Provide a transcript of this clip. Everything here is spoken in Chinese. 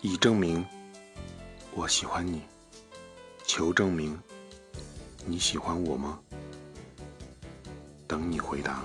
以证明我喜欢你求证明你喜欢我吗？等你回答。